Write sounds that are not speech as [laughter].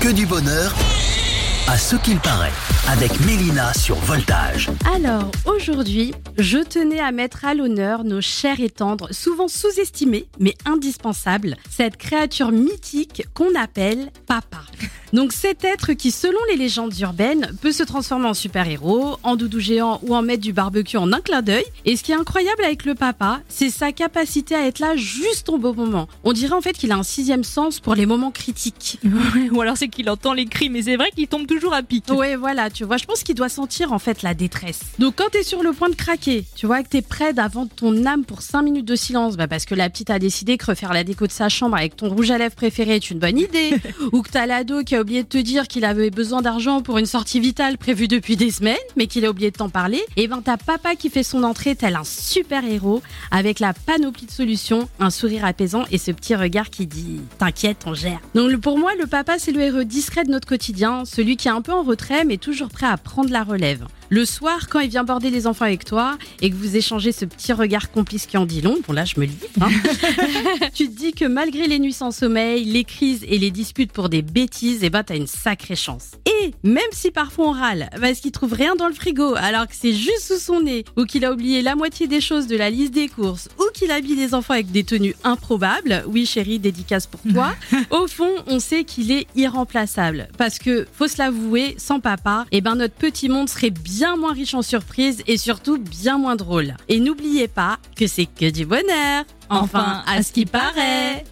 Que du bonheur à ce qu'il paraît, avec Mélina sur Voltage. Alors, aujourd'hui, je tenais à mettre à l'honneur nos chers et tendres, souvent sous-estimés, mais indispensables, cette créature mythique qu'on appelle papa. Donc cet être qui, selon les légendes urbaines, peut se transformer en super-héros, en doudou géant ou en mettre du barbecue en un clin d'œil. Et ce qui est incroyable avec le papa, c'est sa capacité à être là juste au bon moment. On dirait en fait qu'il a un sixième sens pour les moments critiques. [laughs] Ou alors c'est qu'il entend les cris, mais c'est vrai qu'il tombe toujours à pic. Ouais, voilà, tu vois, je pense qu'il doit sentir en fait la détresse. Donc quand t'es sur le point de craquer, tu vois que t'es prêt vendre ton âme pour 5 minutes de silence, bah parce que la petite a décidé que refaire la déco de sa chambre avec ton rouge à lèvres préféré est une bonne idée, [laughs] ou que t'as l'ado qui a oublié de te dire qu'il avait besoin d'argent pour une sortie vitale prévue depuis des semaines, mais qu'il a oublié de t'en parler, et ben t'as papa qui fait son entrée tel un super héros, avec la panoplie de solutions, un sourire apaisant et ce petit regard qui dit T'inquiète, on gère. Donc pour moi, le papa, c'est le héros discret de notre quotidien, celui qui est un peu en retrait, mais toujours prêt à prendre la relève. Le soir, quand il vient border les enfants avec toi et que vous échangez ce petit regard complice qui en dit long, bon là je me le dis, hein, [laughs] tu te dis que malgré les nuits sans sommeil, les crises et les disputes pour des bêtises, eh ben t'as une sacrée chance. Et même si parfois on râle parce qu'il trouve rien dans le frigo alors que c'est juste sous son nez, ou qu'il a oublié la moitié des choses de la liste des courses, ou qu'il habille les enfants avec des tenues improbables, oui chérie, dédicace pour toi, [laughs] au fond on sait qu'il est irremplaçable. Parce que, faut se l'avouer, sans papa, eh ben notre petit monde serait bien bien moins riche en surprises et surtout bien moins drôle. Et n'oubliez pas que c'est que du bonheur. Enfin, à ce qui paraît.